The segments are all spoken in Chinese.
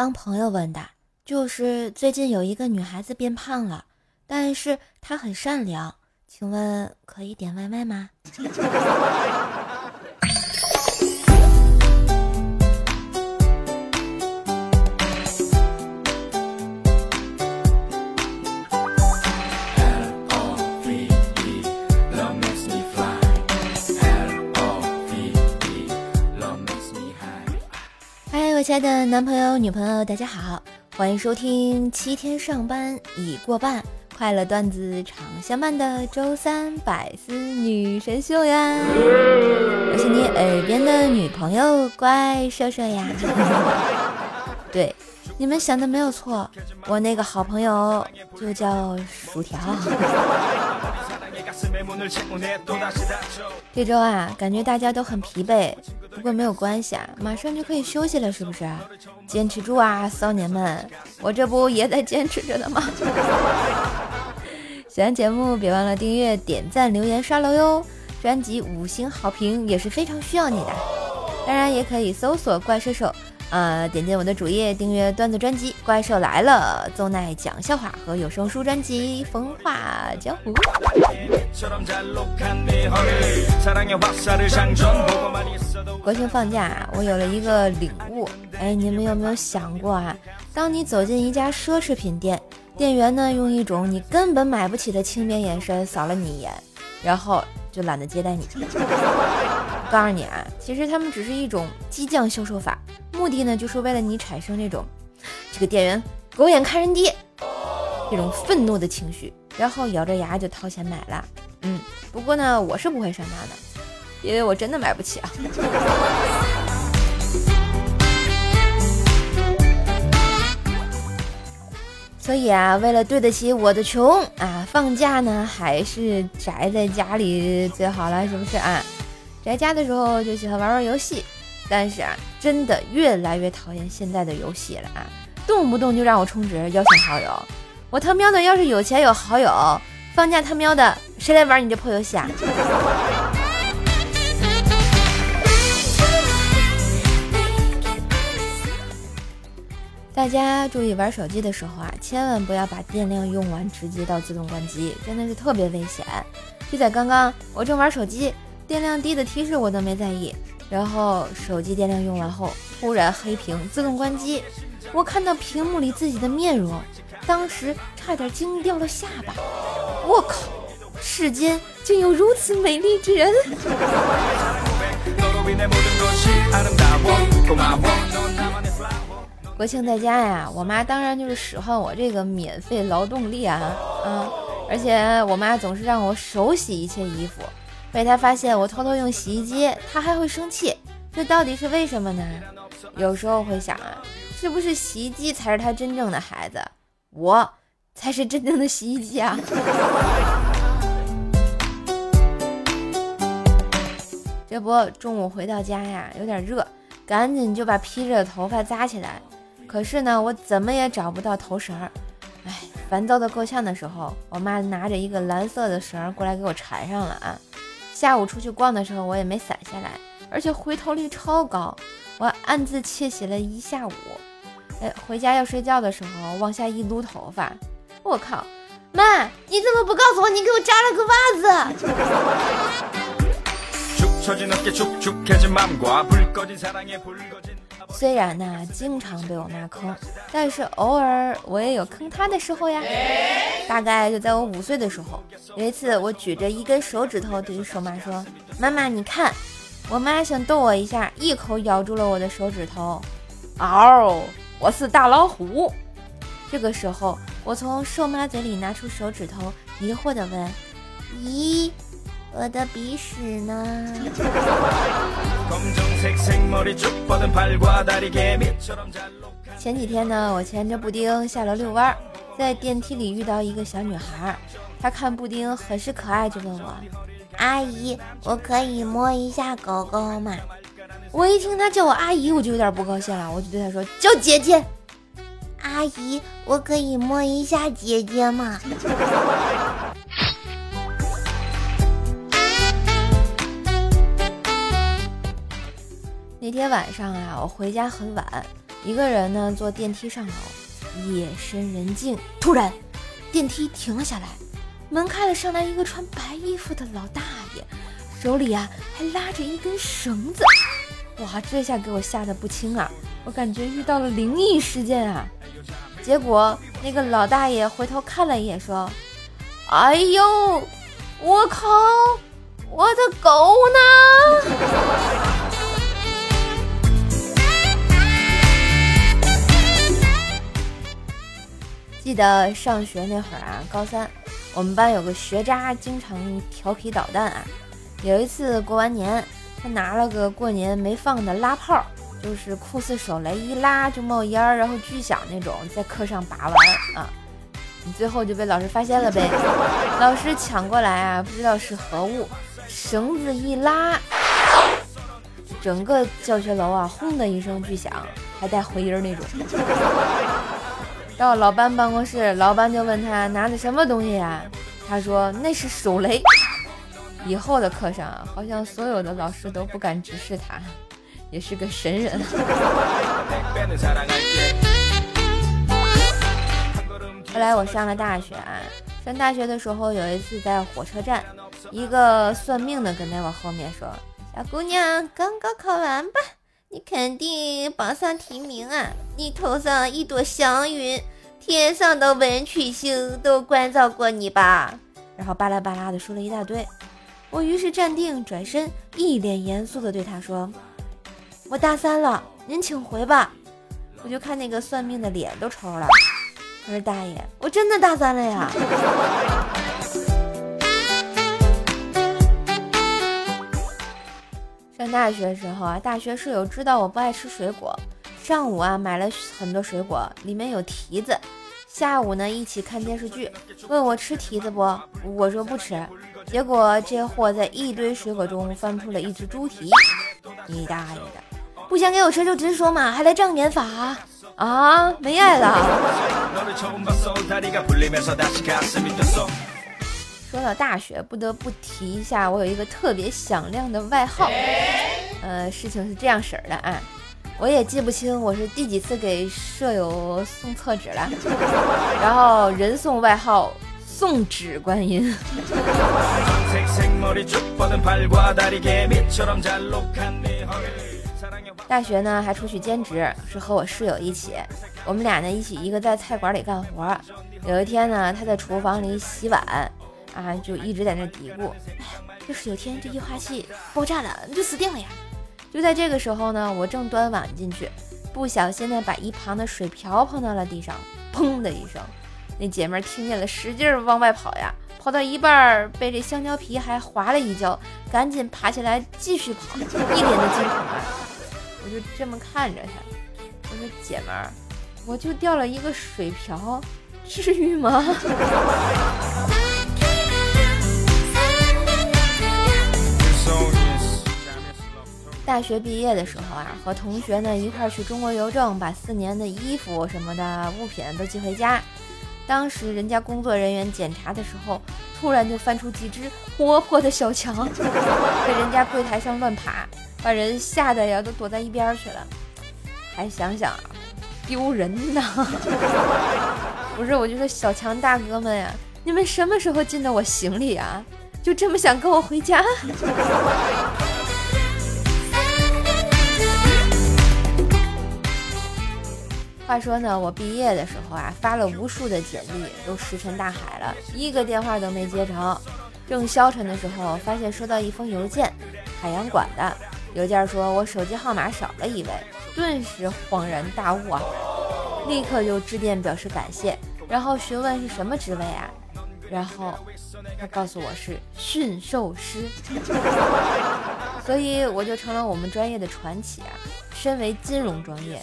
帮朋友问的，就是最近有一个女孩子变胖了，但是她很善良，请问可以点外卖吗？亲爱的男朋友、女朋友，大家好，欢迎收听七天上班已过半，快乐段子常相伴的周三百思女神秀呀！我是你耳边的女朋友，怪兽兽呀！对，你们想的没有错，我那个好朋友就叫薯条。这周啊，感觉大家都很疲惫，不过没有关系啊，马上就可以休息了，是不是？坚持住啊，少年们，我这不也在坚持着呢吗？喜欢节目别忘了订阅、点赞、留言、刷楼哟！专辑五星好评也是非常需要你的，当然也可以搜索“怪兽兽”。呃，点进我的主页，订阅段子专辑《怪兽来了》，邹奈讲笑话和有声书专辑《风化江湖》。国庆放假，我有了一个领悟。哎，你们有没有想过啊？当你走进一家奢侈品店，店员呢用一种你根本买不起的轻蔑眼神扫了你一眼，然后就懒得接待你。告诉你啊，其实他们只是一种激将销售法。目的呢，就是为了你产生那种这个店员狗眼看人低这种愤怒的情绪，然后咬着牙就掏钱买了。嗯，不过呢，我是不会上当的，因为我真的买不起啊。所以啊，为了对得起我的穷啊，放假呢还是宅在家里最好了，是不是啊？宅家的时候就喜欢玩玩游戏。但是啊，真的越来越讨厌现在的游戏了啊！动不动就让我充值邀请好友，我他喵的要是有钱有好友，放假他喵的谁来玩你这破游戏啊？大家注意玩手机的时候啊，千万不要把电量用完直接到自动关机，真的是特别危险。就在刚刚，我正玩手机，电量低的提示我都没在意。然后手机电量用完后，突然黑屏自动关机，我看到屏幕里自己的面容，当时差点惊掉了下巴。我靠，世间竟有如此美丽之人！国庆在家呀，我妈当然就是使唤我这个免费劳动力啊，嗯，而且我妈总是让我手洗一切衣服。被他发现我偷偷用洗衣机，他还会生气，这到底是为什么呢？有时候会想啊，是不是洗衣机才是他真正的孩子，我才是真正的洗衣机啊？这不，中午回到家呀，有点热，赶紧就把披着的头发扎起来。可是呢，我怎么也找不到头绳儿，哎，烦躁的够呛的时候，我妈拿着一个蓝色的绳儿过来给我缠上了啊。下午出去逛的时候，我也没散下来，而且回头率超高，我暗自窃喜了一下午。哎，回家要睡觉的时候，往下一撸头发，我靠，妈，你怎么不告诉我你给我扎了个袜子？虽然呢，经常被我妈坑，但是偶尔我也有坑她的时候呀。大概就在我五岁的时候，有一次我举着一根手指头对着手妈说：“妈妈，你看。”我妈想逗我一下，一口咬住了我的手指头。嗷！我是大老虎。这个时候，我从瘦妈嘴里拿出手指头，疑惑地问：“咦，我的鼻屎呢？”前几天呢，我牵着布丁下楼遛弯，在电梯里遇到一个小女孩，她看布丁很是可爱，就问我：“阿姨，我可以摸一下狗狗吗？”我一听她叫我阿姨，我就有点不高兴了，我就对她说：“叫姐姐。”阿姨，我可以摸一下姐姐吗？那天晚上啊，我回家很晚，一个人呢坐电梯上楼，夜深人静，突然电梯停了下来，门开了，上来一个穿白衣服的老大爷，手里啊还拉着一根绳子。哇，这下给我吓得不轻啊！我感觉遇到了灵异事件啊！结果那个老大爷回头看了一眼，说：“哎呦，我靠，我的狗呢？”记得上学那会儿啊，高三，我们班有个学渣，经常调皮捣蛋啊。有一次过完年。他拿了个过年没放的拉炮，就是酷似手雷，一拉就冒烟，然后巨响那种，在课上拔完啊，你最后就被老师发现了呗。老师抢过来啊，不知道是何物，绳子一拉，整个教学楼啊，轰的一声巨响，还带回音那种。到老班办公室，老班就问他拿的什么东西呀？他说那是手雷。以后的课上，好像所有的老师都不敢直视他，也是个神人。后来我上了大学啊，上大学的时候有一次在火车站，一个算命的跟在我后面说：“小姑娘，刚刚考完吧？你肯定榜上提名啊！你头上一朵祥云，天上的文曲星都关照过你吧？”然后巴拉巴拉的说了一大堆。我于是站定，转身，一脸严肃地对他说：“我大三了，您请回吧。”我就看那个算命的脸都抽了。我说：“大爷，我真的大三了呀！”大学时候啊，大学室友知道我不爱吃水果，上午啊买了很多水果，里面有提子。下午呢一起看电视剧，问我吃提子不？我说不吃。结果这货在一堆水果中翻出了一只猪蹄，你大爷的！不想给我吃就直说嘛，还来障眼法啊？没爱了。说到大学，不得不提一下，我有一个特别响亮的外号。呃，事情是这样式儿的啊，我也记不清我是第几次给舍友送厕纸了，然后人送外号。送纸观音。大学呢还出去兼职，是和我室友一起。我们俩呢一起，一个在菜馆里干活。有一天呢，他在厨房里洗碗，啊，就一直在那嘀咕：“哎，要是有天这液化气爆炸了，就死定了呀！”就在这个时候呢，我正端碗进去，不小心呢把一旁的水瓢碰到了地上，砰的一声。那姐妹听见了，使劲往外跑呀，跑到一半被这香蕉皮还划了一跤，赶紧爬起来继续跑，一脸的惊恐啊！我就这么看着她，我说姐们儿，我就掉了一个水瓢，至于吗？大学毕业的时候啊，和同学呢一块儿去中国邮政，把四年的衣服什么的物品都寄回家。当时人家工作人员检查的时候，突然就翻出几只活泼的小强，在人家柜台上乱爬，把人吓得呀都躲在一边去了。还想想，丢人呐！不是，我就说小强大哥们呀，你们什么时候进的我行李啊？就这么想跟我回家？话说呢，我毕业的时候啊，发了无数的简历，都石沉大海了，一个电话都没接成。正消沉的时候，发现收到一封邮件，海洋馆的邮件说我手机号码少了一位，顿时恍然大悟啊，立刻就致电表示感谢，然后询问是什么职位啊，然后他告诉我是驯兽师，所以我就成了我们专业的传奇啊。身为金融专业，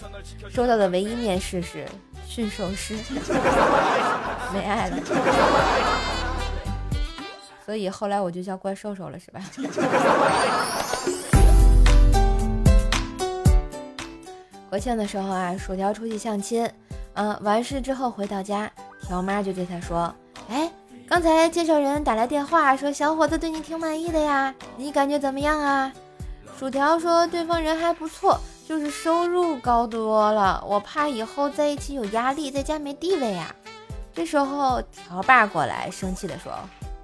收到的唯一面试是驯兽师，没爱了。所以后来我就叫怪兽兽了，是吧？国庆的时候啊，薯条出去相亲，嗯，完事之后回到家，条妈就对他说：“哎，刚才介绍人打来电话，说小伙子对你挺满意的呀，你感觉怎么样啊？”薯条说对方人还不错。就是收入高多了，我怕以后在一起有压力，在家没地位呀。这时候条爸过来，生气的说：“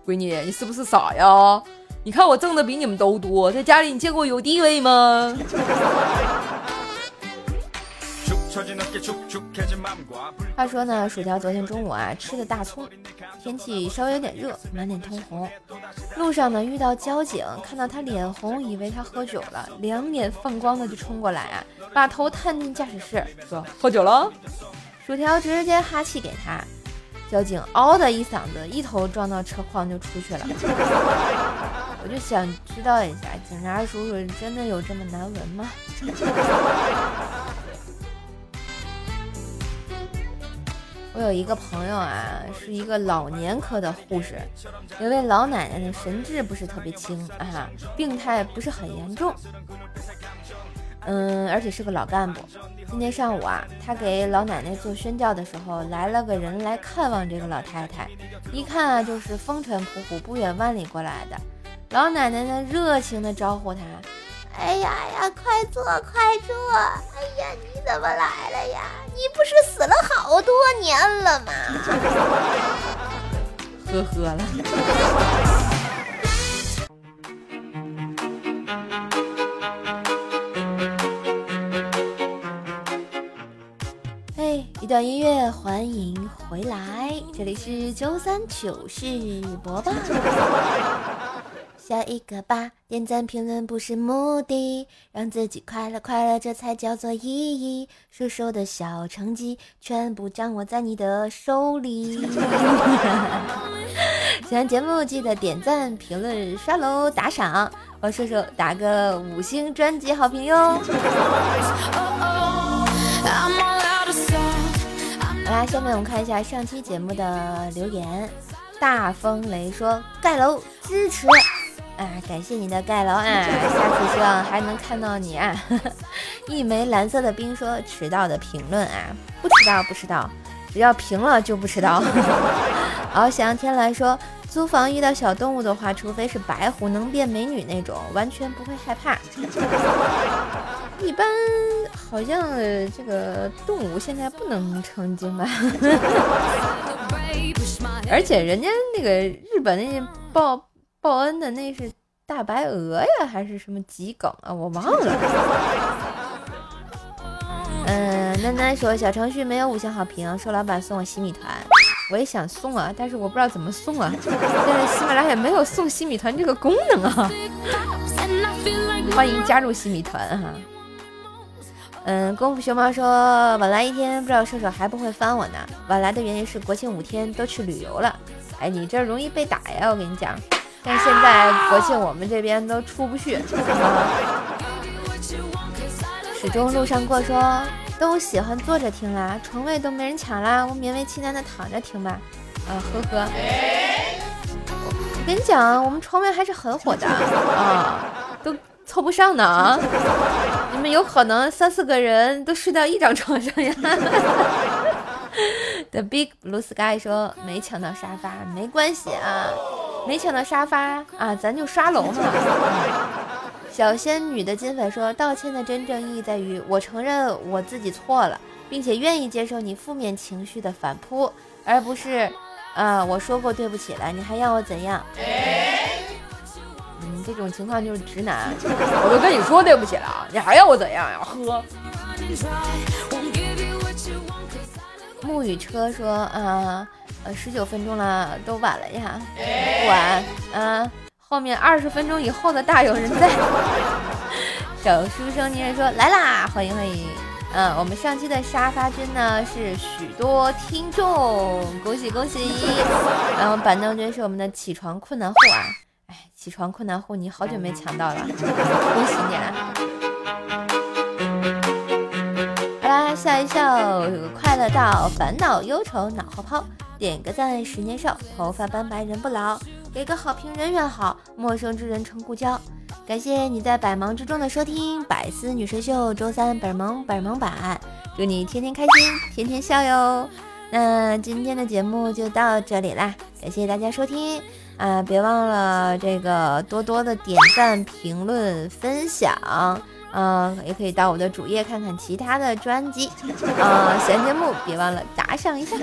闺女，你是不是傻呀？你看我挣的比你们都多，在家里你见过有地位吗？” 话说呢，薯条昨天中午啊吃的大葱，天气稍微有点热，满脸通红。路上呢遇到交警，看到他脸红，以为他喝酒了，两眼放光的就冲过来啊，把头探进驾驶室，说喝酒了。薯条直接哈气给他，交警嗷的一嗓子，一头撞到车筐就出去了。我就想知道一下，警察叔叔真的有这么难闻吗？我有一个朋友啊，是一个老年科的护士，有位老奶奶的神志不是特别清啊，病态不是很严重，嗯，而且是个老干部。今天上午啊，他给老奶奶做宣教的时候，来了个人来看望这个老太太，一看啊，就是风尘仆仆不远万里过来的。老奶奶呢，热情地招呼他。哎呀呀，快坐快坐！哎呀，你怎么来了呀？你不是死了好多年了吗？呵呵了。哎，一段音乐，欢迎回来，这里是周三糗事播报。下一个吧，点赞评论不是目的，让自己快乐快乐，这才叫做意义。叔叔的小成绩全部掌握在你的手里。喜欢节目记得点赞、评论、刷楼、打赏，我叔叔打个五星专辑好评哟。好啦，下面我们看一下上期节目的留言。大风雷说盖楼支持。啊，感谢你的盖楼啊！下次希望还能看到你啊！一枚蓝色的冰说迟到的评论啊，不迟到不迟到，只要评了就不迟到。翱翔天来说，租房遇到小动物的话，除非是白虎能变美女那种，完全不会害怕。一般好像这个动物现在不能成精吧？而且人家那个日本那些报。报恩的那是大白鹅呀，还是什么桔梗啊？我忘了。嗯，囡囡说小程序没有五星好评，说老板送我洗米团，我也想送啊，但是我不知道怎么送啊。现在喜马拉雅没有送洗米团这个功能啊。欢迎加入洗米团哈。嗯，功夫熊猫说晚来一天，不知道射手还不会翻我呢。晚来的原因是国庆五天都去旅游了。哎，你这容易被打呀，我跟你讲。但现在国庆我们这边都出不去。始终路上过说都喜欢坐着听啦，床位都没人抢啦，我勉为其难的躺着听吧。啊呵呵，我跟你讲，我们床位还是很火的啊，都凑不上呢啊。你们有可能三四个人都睡到一张床上呀。The Big Blue Sky 说没抢到沙发，没关系啊。没抢到沙发啊，咱就刷楼嘛。小仙女的金粉说，道歉的真正意义在于我承认我自己错了，并且愿意接受你负面情绪的反扑，而不是，啊，我说过对不起了，你还要我怎样？嗯，这种情况就是直男。我都跟你说对不起了，你还要我怎样呀？呵。沐雨车说，啊。呃十九分钟了，都晚了呀，不晚，嗯，后面二十分钟以后的大有人在。小书生妮人说来啦，欢迎欢迎，嗯，我们上期的沙发君呢是许多听众，恭喜恭喜，然后板凳君是我们的起床困难户啊，哎，起床困难户，你好久没抢到了，恭喜你啊！好啦，笑一笑，快乐到烦恼忧愁脑后抛。点个赞，十年少；头发斑白人不老。给个好评，人缘好。陌生之人称故交。感谢你在百忙之中的收听《百思女神秀》周三本萌本萌版。祝你天天开心，天天笑哟。那今天的节目就到这里啦，感谢大家收听啊！别忘了这个多多的点赞、评论、分享。嗯，也可以到我的主页看看其他的专辑。嗯，闲节目，别忘了打赏一下。